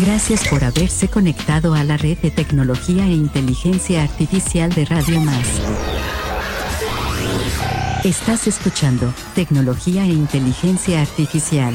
Gracias por haberse conectado a la red de tecnología e inteligencia artificial de Radio Más. Estás escuchando Tecnología e Inteligencia Artificial.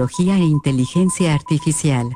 Tecnología e inteligencia artificial.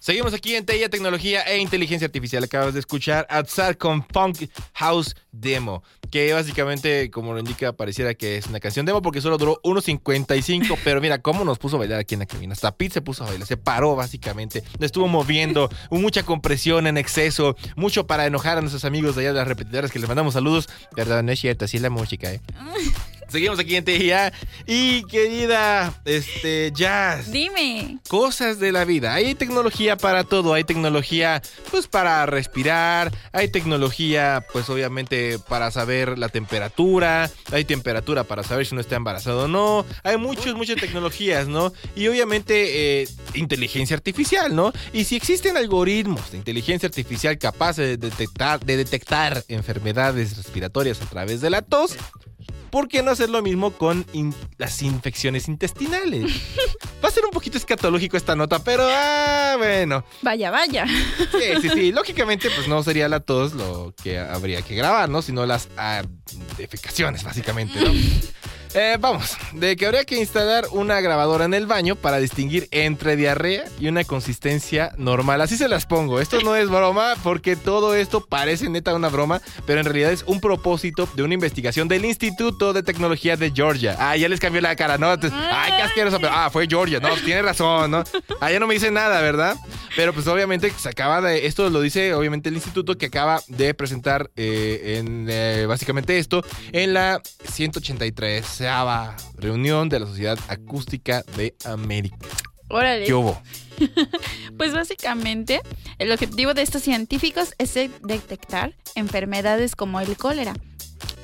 Seguimos aquí en TEIA Tecnología e Inteligencia Artificial. Acabas de escuchar Atzar con Funk House Demo, que básicamente, como lo indica, pareciera que es una canción demo porque solo duró 1.55, pero mira cómo nos puso a bailar aquí en la cabina. Hasta Pete se puso a bailar, se paró básicamente, estuvo moviendo, hubo mucha compresión en exceso, mucho para enojar a nuestros amigos de allá de las repetidoras que les mandamos saludos. Perdón, no es cierto, así es la música, ¿eh? Seguimos aquí en TIA. Y querida, este, Jazz. Dime. Cosas de la vida. Hay tecnología para todo. Hay tecnología, pues, para respirar. Hay tecnología, pues, obviamente, para saber la temperatura. Hay temperatura para saber si uno está embarazado o no. Hay muchas, muchas tecnologías, ¿no? Y obviamente, eh, inteligencia artificial, ¿no? Y si existen algoritmos de inteligencia artificial capaces de detectar, de detectar enfermedades respiratorias a través de la tos, ¿por qué no hacer lo mismo con las infecciones intestinales? Va a ser un poquito escatológico esta nota, pero ah, bueno. Vaya, vaya. Sí, sí, sí. Lógicamente, pues no sería la tos lo que habría que grabar, ¿no? Sino las ah, defecaciones, básicamente, ¿no? Eh, vamos, de que habría que instalar una grabadora en el baño para distinguir entre diarrea y una consistencia normal. Así se las pongo. Esto no es broma porque todo esto parece neta una broma, pero en realidad es un propósito de una investigación del Instituto de Tecnología de Georgia. Ah, ya les cambió la cara, ¿no? Ay, qué asqueroso. Pero, ah, fue Georgia. No, tiene razón, ¿no? Ah, ya no me dice nada, ¿verdad? Pero pues obviamente se acaba de... Esto lo dice obviamente el instituto que acaba de presentar eh, en eh, básicamente esto en la 183 reunión de la Sociedad Acústica de América. Órale. ¿Qué hubo? pues básicamente el objetivo de estos científicos es detectar enfermedades como el cólera.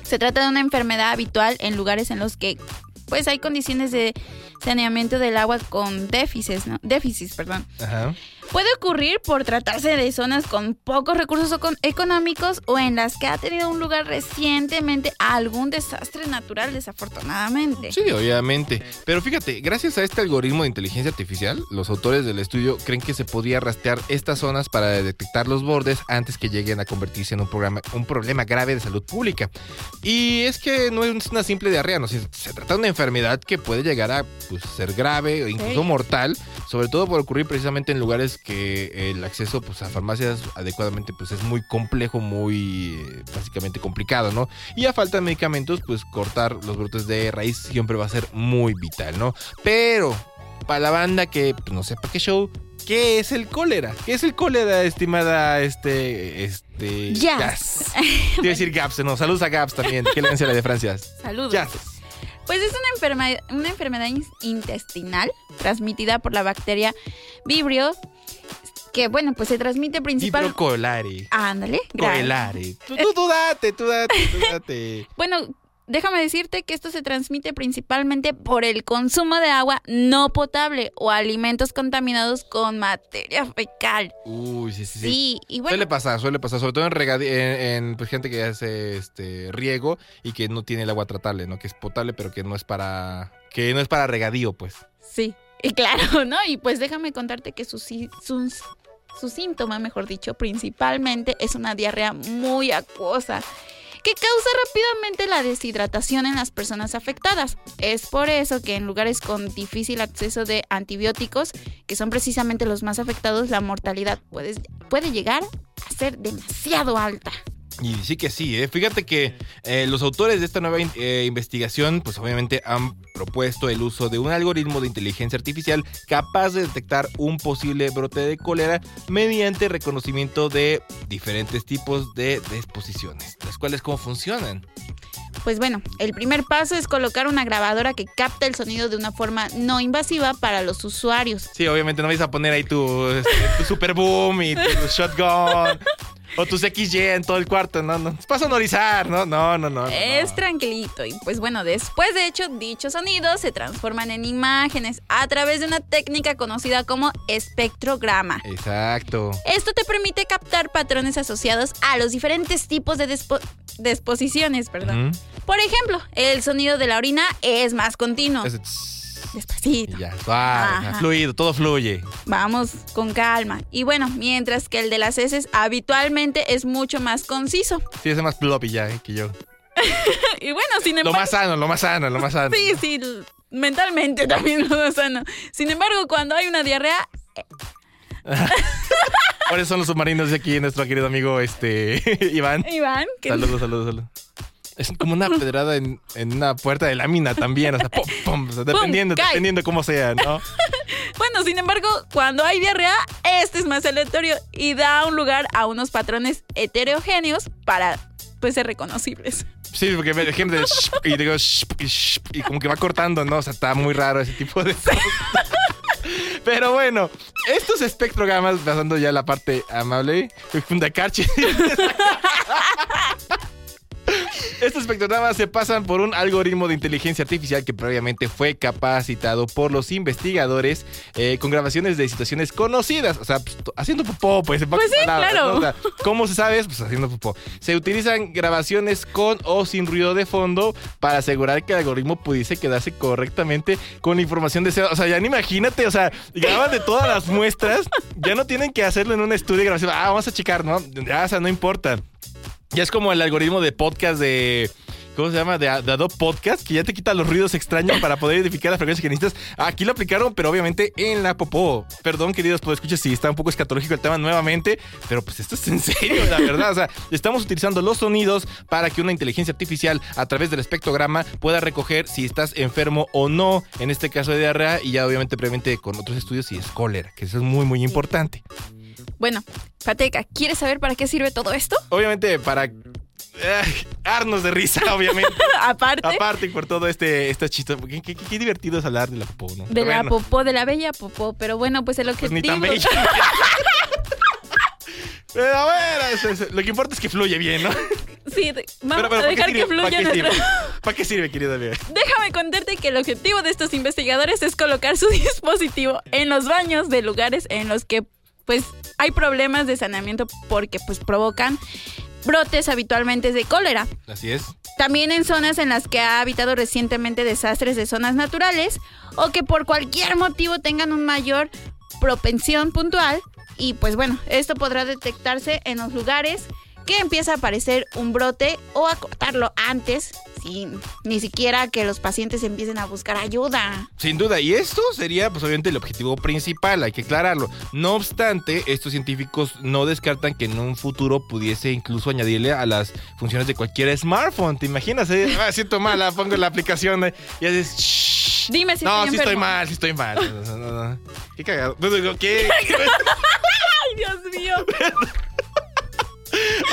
Se trata de una enfermedad habitual en lugares en los que pues hay condiciones de saneamiento del agua con déficits, ¿no? Déficits, perdón. Ajá. Puede ocurrir por tratarse de zonas con pocos recursos económicos o en las que ha tenido un lugar recientemente algún desastre natural, desafortunadamente. Sí, obviamente. Pero fíjate, gracias a este algoritmo de inteligencia artificial, los autores del estudio creen que se podía rastrear estas zonas para detectar los bordes antes que lleguen a convertirse en un, programa, un problema grave de salud pública. Y es que no es una simple diarrea, no, se, trata de una enfermedad que puede llegar a pues, ser grave o incluso mortal, sobre todo por ocurrir precisamente en lugares que el acceso pues, a farmacias adecuadamente pues, es muy complejo, muy eh, básicamente complicado, ¿no? Y a falta de medicamentos, pues cortar los brotes de raíz siempre va a ser muy vital, ¿no? Pero para la banda que pues, no sepa qué show, ¿qué es el cólera? ¿Qué es el cólera, estimada este este Jazz? A decir Gaps, no, saludos a Gaps también, que le la de Francia. Saludos. Pues es una, enferma- una enfermedad in- intestinal transmitida por la bacteria Vibrio, que bueno, pues se transmite principalmente... Vibrocolare. Ándale, gracias. Colare. Tú, tú, tú date, tú date, tú date. Bueno, déjame decirte que esto se transmite principalmente por el consumo de agua no potable o alimentos contaminados con materia fecal. Uy, sí, sí, sí. Sí, y bueno, Suele pasar, suele pasar, sobre todo en, regadi- en, en, pues, gente que hace este riego y que no tiene el agua tratable, ¿no? Que es potable, pero que no es para que no es para regadío, pues. sí, y claro, ¿no? Y pues déjame contarte que su, sí- su, su síntoma, mejor dicho, principalmente es una diarrea muy acuosa que causa rápidamente la deshidratación en las personas afectadas. Es por eso que en lugares con difícil acceso de antibióticos, que son precisamente los más afectados, la mortalidad puede, puede llegar a ser demasiado alta. Y sí que sí, ¿eh? Fíjate que eh, los autores de esta nueva in- eh, investigación, pues obviamente han propuesto el uso de un algoritmo de inteligencia artificial capaz de detectar un posible brote de cólera mediante reconocimiento de diferentes tipos de disposiciones, las cuales cómo funcionan. Pues bueno, el primer paso es colocar una grabadora que capta el sonido de una forma no invasiva para los usuarios. Sí, obviamente no vais a poner ahí tu, este, tu super boom y tu shotgun o tus XY en todo el cuarto, no, no. Es para sonorizar, no, no, no, no. Es no. tranquilito y pues bueno, después de hecho dichos sonidos se transforman en imágenes a través de una técnica conocida como espectrograma. Exacto. Esto te permite captar patrones asociados a los diferentes tipos de disposiciones, perdón. Por ejemplo, el sonido de la orina es más continuo. Tss, Despacito. y ya, suave, Ajá. fluido, todo fluye. Vamos con calma. Y bueno, mientras que el de las heces habitualmente es mucho más conciso. Sí, ese más floppy ya eh, que yo. Y bueno, sin Lo embargo... más sano, lo más sano, lo más sano. Sí, sí, mentalmente también lo sano. Sin embargo, cuando hay una diarrea, Por eso son los submarinos de aquí, nuestro querido amigo este Iván. Iván, Saludos, saludos, saludos. Es como una pedrada en, en una puerta de lámina también, o sea, pum, pum, o sea, dependiendo, dependiendo cómo sea, ¿no? bueno, sin embargo, cuando hay diarrea, este es más aleatorio y da un lugar a unos patrones heterogéneos para pues ser reconocibles. Sí, porque ve gente de y digo y, como que va cortando, ¿no? O sea, está muy raro ese tipo de cosas. Pero bueno, estos espectrogramas, pasando ya a la parte amable, Fundacarchi. Estos espectrogramas se pasan por un algoritmo de inteligencia artificial que previamente fue capacitado por los investigadores eh, con grabaciones de situaciones conocidas. O sea, pues, haciendo popó, pues. en Pues sí, palabras, claro. ¿no? O sea, ¿Cómo se sabe? Pues haciendo popó. Se utilizan grabaciones con o sin ruido de fondo para asegurar que el algoritmo pudiese quedarse correctamente con la información deseada. O sea, ya ni imagínate, o sea, graban de todas las muestras, ya no tienen que hacerlo en un estudio de grabación. Ah, vamos a checar, ¿no? Ya, o sea, no importa. Ya es como el algoritmo de podcast de. ¿Cómo se llama? De, de Adobe Podcast, que ya te quita los ruidos extraños para poder identificar las frecuencias que necesitas. Aquí lo aplicaron, pero obviamente en la popó. Perdón, queridos, pues escuchar si está un poco escatológico el tema nuevamente, pero pues esto es en serio, la verdad. O sea, estamos utilizando los sonidos para que una inteligencia artificial a través del espectrograma pueda recoger si estás enfermo o no, en este caso de diarrea, y ya obviamente previamente con otros estudios si es cólera, que eso es muy, muy importante. Bueno, Pateca, ¿quieres saber para qué sirve todo esto? Obviamente para eh, darnos de risa, obviamente. Aparte Aparte por todo este, este chiste. Qué, qué- qué divertido es hablar de la popó, ¿no? de Pero la bueno, popó, de la bella popó, pero bueno, pues el Pues objetivo... ni tan. Pero bueno, eso- eso- lo que importa es que fluye bien, ¿no? Sí, vamos Pero, pero, a ¿para qué dejar que sirve? ¿Para fluya qué nuestro... ¿Para qué sirve, querido amigo? Déjame contarte que el objetivo de estos investigadores es colocar su dispositivo en los baños de lugares en los que pues hay problemas de saneamiento porque pues provocan brotes habitualmente de cólera. Así es. También en zonas en las que ha habitado recientemente desastres de zonas naturales o que por cualquier motivo tengan un mayor propensión puntual y pues bueno, esto podrá detectarse en los lugares que empieza a aparecer un brote o a cortarlo antes sin ni siquiera que los pacientes empiecen a buscar ayuda. Sin duda, y esto sería pues obviamente el objetivo principal, hay que aclararlo. No obstante, estos científicos no descartan que en un futuro pudiese incluso añadirle a las funciones de cualquier smartphone. ¿Te imaginas? eh? Ah, siento mala, pongo la aplicación eh, y haces... "Shh". Dime si no, estoy sí estoy mal, sí estoy mal. No, no, no. Qué cagado. ¿Qué? Ay, Dios mío.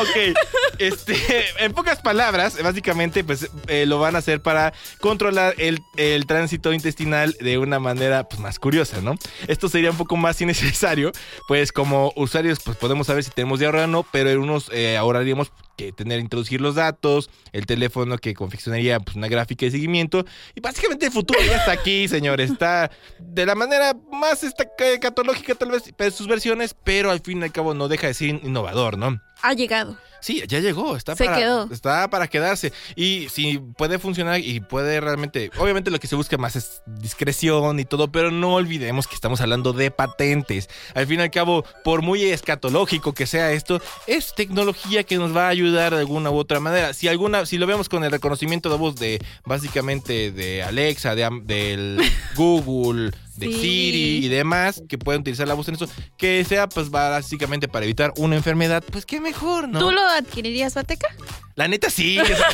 Ok, este, en pocas palabras, básicamente, pues eh, lo van a hacer para controlar el, tránsito intestinal de una manera pues, más curiosa, ¿no? Esto sería un poco más innecesario, pues como usuarios, pues podemos saber si tenemos diarrea o no, pero en unos eh, ahorraríamos que tener introducir los datos, el teléfono que confeccionaría pues, una gráfica de seguimiento y básicamente el futuro ya está aquí, señores, está de la manera más esta- catológica tal vez, pero sus versiones, pero al fin y al cabo no deja de ser innovador, ¿no? Ha llegado. Sí, ya llegó, está Se para, quedó. está para quedarse. Y si puede funcionar y puede realmente, obviamente lo que se busca más es discreción y todo, pero no olvidemos que estamos hablando de patentes. Al fin y al cabo, por muy escatológico que sea esto, es tecnología que nos va a ayudar de alguna u otra manera. Si alguna, si lo vemos con el reconocimiento de voz de básicamente de Alexa, de, del Google, de Sí. Siri y demás, que pueden utilizar la voz en eso, que sea pues básicamente para evitar una enfermedad, pues qué mejor, ¿no? ¿Tú lo adquirirías, Bateca? La neta sí. o sea,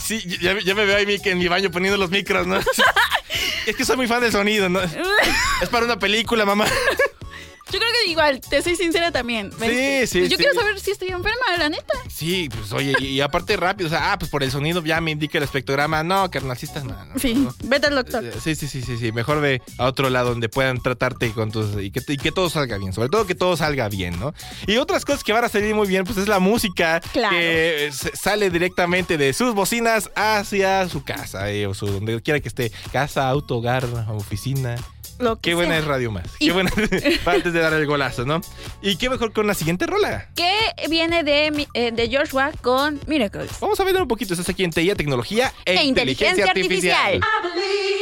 sí, sí, ya, ya me veo ahí en mi baño poniendo los micros, ¿no? Es que soy muy fan del sonido, ¿no? Es para una película, mamá. Yo creo que igual, te soy sincera también. Sí, sí, Yo sí. quiero saber si estoy enferma, la neta. Sí, pues oye, y, y aparte rápido, o sea, ah, pues por el sonido ya me indica el espectrograma. No, carnal, sí estás mal. ¿no? Sí, No. vete al doctor. Eh, Sí, sí, sí, sí, sí. Mejor ve a otro lado donde puedan tratarte con tus. Y que, y que todo salga bien. Sobre todo que todo salga bien, ¿no? Y otras cosas que van a salir muy bien, pues es la música. Claro. Que eh, sale directamente de sus bocinas hacia su casa. eh, o su, donde quiera que esté. Casa, auto, hogar, oficina. Lo que Qué buena sea. es Radio Más. Y- Qué buena. antes de dar el golazo, ¿no? Y qué mejor con la siguiente rola. Que viene de, eh, de Joshua con Miracles. Vamos a ver un poquito. Estás aquí en TIA, tecnología e, E inteligencia artificial. I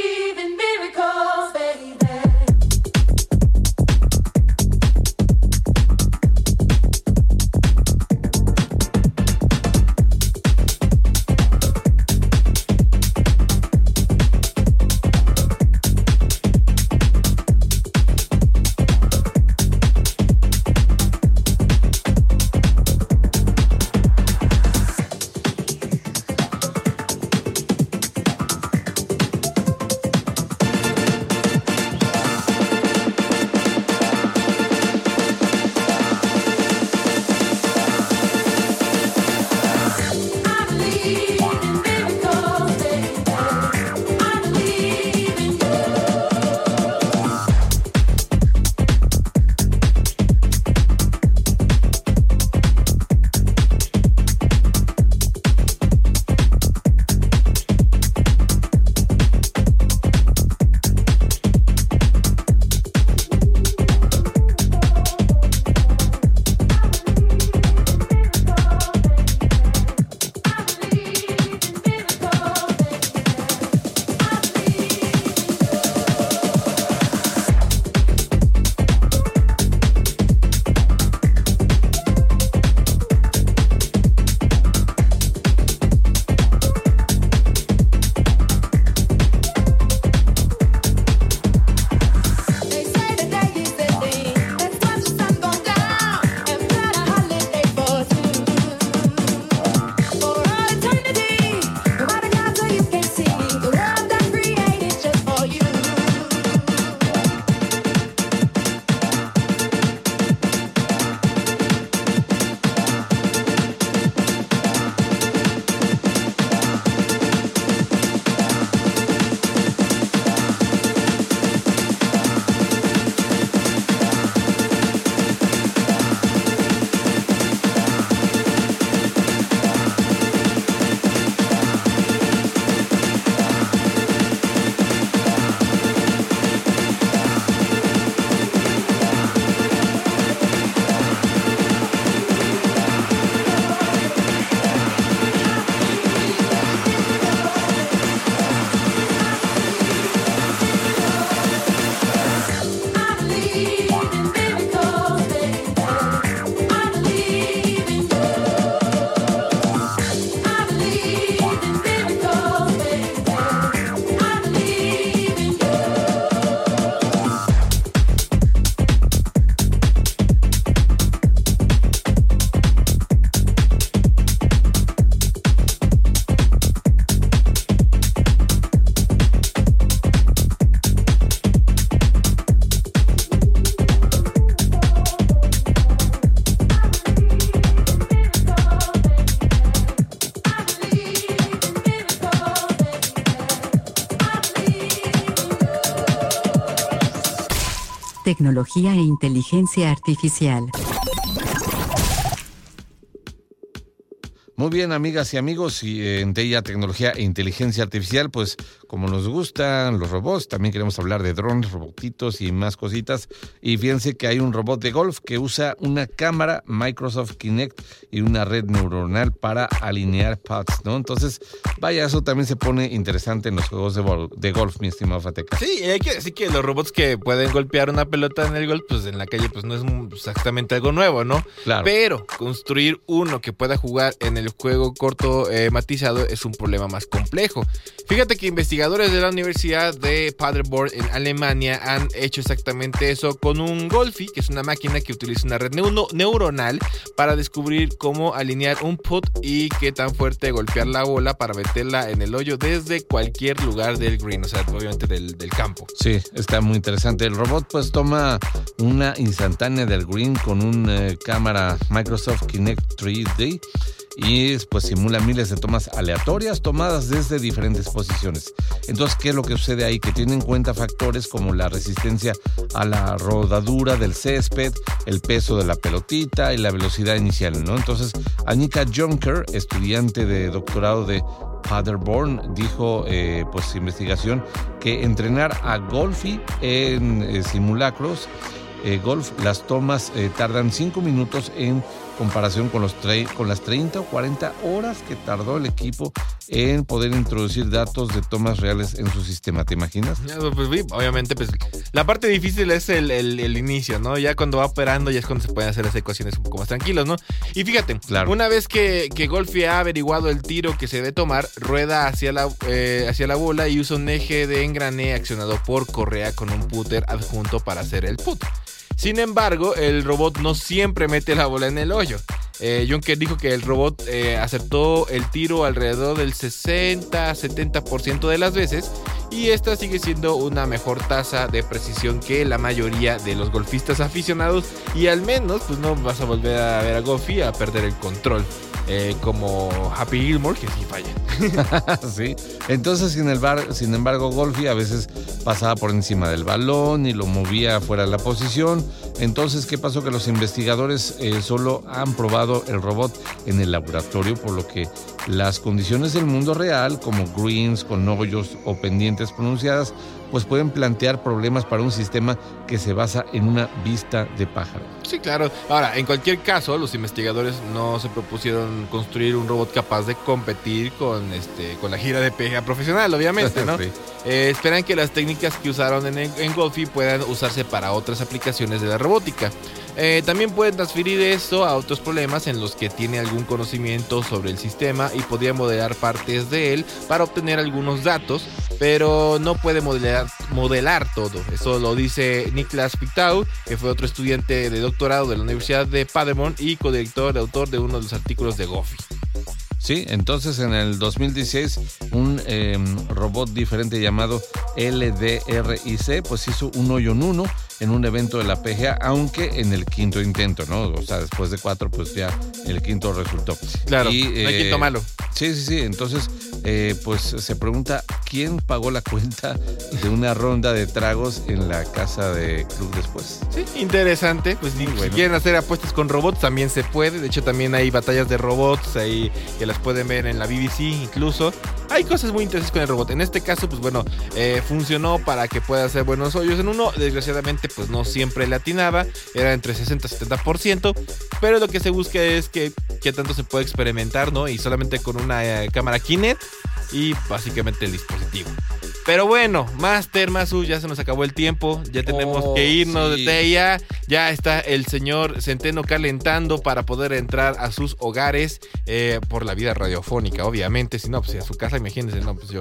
tecnología e inteligencia artificial. Muy bien, amigas y amigos, y en TIA, tecnología e inteligencia artificial, pues como nos gustan los robots, también queremos hablar de drones, robotitos y más cositas. Y fíjense que hay un robot de golf que usa una cámara Microsoft Kinect y una red neuronal para alinear pads, ¿no? Entonces, vaya, eso también se pone interesante en los juegos de, golf, mi estimado Fateca. Sí, hay que decir que los robots que pueden golpear una pelota en el golf, pues en la calle, pues no es exactamente algo nuevo, ¿no? Claro. Pero construir uno que pueda jugar en el juego corto eh, matizado es un problema más complejo. Fíjate que investigadores de la Universidad de Paderborn en Alemania han hecho exactamente eso con un Golfi, que es una máquina que utiliza una red neu- neuronal para descubrir cómo alinear un put y qué tan fuerte golpear la bola para meterla en el hoyo desde cualquier lugar del green, o sea, obviamente del, del campo. Sí, está muy interesante. El robot pues toma una instantánea del green con una cámara Microsoft Kinect 3D y pues simula miles de tomas aleatorias tomadas desde diferentes posiciones. Entonces, ¿qué es lo que sucede ahí? Que tiene en cuenta factores como la resistencia a la rodadura del césped, el peso de la pelotita y la velocidad inicial, ¿no? Entonces, Anika Junker, estudiante de doctorado de Paderborn dijo, eh, pues investigación, que entrenar a Golfi en eh, simulacros eh, golf, las tomas tardan 5 minutos en comparación con, los tre- con las 30 o 40 horas que tardó el equipo en poder introducir datos de tomas reales en su sistema. ¿Te imaginas? Pues, sí, obviamente, pues la parte difícil es el, el- el inicio, ¿no? Ya cuando va operando ya es cuando se pueden hacer las ecuaciones un poco más tranquilos, ¿no? Y fíjate, Claro. una vez que, que Golfi ha averiguado el tiro que se debe tomar, rueda hacia la, eh, hacia la bola y usa un eje de engrane accionado por correa con un putter adjunto para hacer el put. Sin embargo, el robot no siempre mete la bola en el hoyo. Eh, Juncker dijo que el robot eh, acertó el tiro alrededor del 60-70% de las veces y esta sigue siendo una mejor tasa de precisión que la mayoría de los golfistas aficionados y al menos pues no vas a volver a ver a Goffy a perder el control eh, como Happy Gilmore que sí falla. sí. Entonces, sin, el bar- sin embargo, Golfi a veces pasaba por encima del balón y lo movía fuera de la posición. Entonces, ¿qué pasó? Que los investigadores eh, solo han probado el robot en el laboratorio, por lo que las condiciones del mundo real, como greens con hoyos o pendientes pronunciadas, pues pueden plantear problemas para un sistema que se basa en una vista de pájaro. Sí, claro. Ahora, en cualquier caso, los investigadores no se propusieron construir un robot capaz de competir con este con la gira de PGA profesional, obviamente, ¿no? Sí. Eh, esperan que las técnicas que usaron en, en Golfi puedan usarse para otras aplicaciones de la robótica. Eh, también pueden transferir esto a otros problemas en los que tiene algún conocimiento sobre el sistema y podría modelar partes de él para obtener algunos datos, pero no puede modelar, todo. Eso lo dice Niklas Pittau, que fue otro estudiante de doctorado de la Universidad de Paderborn y codirector y autor de uno de los artículos de Goffy. Sí, entonces en el 2016 un eh, robot diferente llamado LDRIC pues hizo un hoyo en uno en un evento de la PGA, aunque en el quinto intento, ¿no? O sea, después de cuatro pues ya el quinto resultó. Claro, Y, no hay eh, quinto malo. Sí, sí, sí. Entonces, eh, pues se pregunta quién pagó la cuenta de una ronda de tragos en la casa de club después. Sí, interesante. Pues si, si bueno. quieren hacer apuestas con robots, también se puede. De hecho, también hay batallas de robots ahí que las pueden ver en la BBC incluso. Hay cosas muy interesantes con el robot. En este caso, pues bueno, eh, funcionó para que pueda hacer buenos hoyos en uno. Desgraciadamente, pues no siempre le atinaba. Era entre 60 y 70%. Pero lo que se busca es que, que tanto se puede experimentar, ¿no? Y solamente con una eh, cámara Kinect y básicamente el dispositivo. Pero bueno, Master Masu, ya se nos acabó el tiempo. Ya tenemos Oh, que irnos sí. de ella. Ya está el señor Centeno calentando para poder entrar a sus hogares eh, por la vida radiofónica, obviamente. Si no, pues a su casa, imagínense, no, pues yo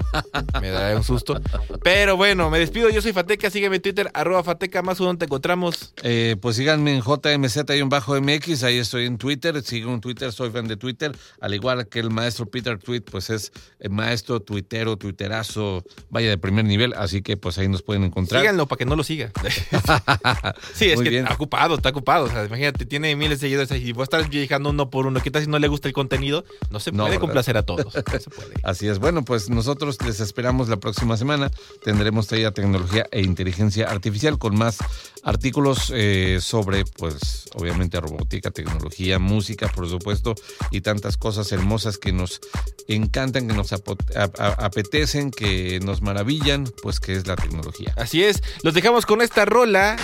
me daré un susto. Pero bueno, me despido. Yo soy Fateca. Sígueme en Twitter, arroba Fateca Masu, donde te encontramos. Eh, pues síganme en JMZ-MX, ahí estoy en Twitter, sigo en Twitter, soy fan de Twitter, al igual que el maestro Peter Tweet, pues es el maestro tuitero, tuiterazo, vaya de primer nivel, así que pues ahí nos pueden encontrar. Síganlo para que no lo siga. sí, es Muy que bien. Ocupado, está ocupado. O sea, imagínate, tiene miles de seguidores y va a estar viajando uno por uno. ¿Qué tal si no le gusta el contenido? No se No, puede ¿verdad? complacer a todos. No se puede. Así es. Bueno, pues nosotros les esperamos la próxima semana. Tendremos traída tecnología e inteligencia artificial con más artículos eh, sobre, pues, obviamente robótica, tecnología, música, por supuesto, y tantas cosas hermosas que nos encantan, que nos apetecen, que nos maravillan, pues que es la tecnología. Así es. Los dejamos con esta rola.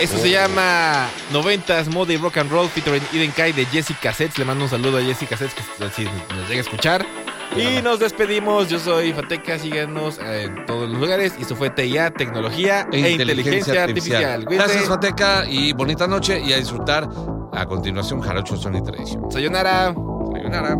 Esto se llama 90s Mode y Rock and Roll featuring Eden Kai de Jessica Sets. Le mando un saludo a Jessica Sets que si nos llega a escuchar. Y nos despedimos. Yo soy Fateca. Síganos en todos los lugares. Y esto fue TIA, Tecnología e, Inteligencia, Artificial. Gracias, Fateca, y bonita noche y a disfrutar. A continuación, Jarocho Son y Tradición. Sayonara. Sayonara.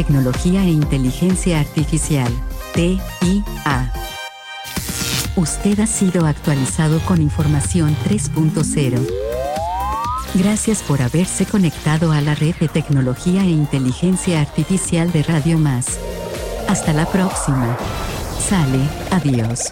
Tecnología e Inteligencia Artificial. TIA. Usted ha sido actualizado con información 3.0. Gracias por haberse conectado a la red de tecnología e inteligencia artificial de Radio Más. Hasta la próxima. Sale, adiós.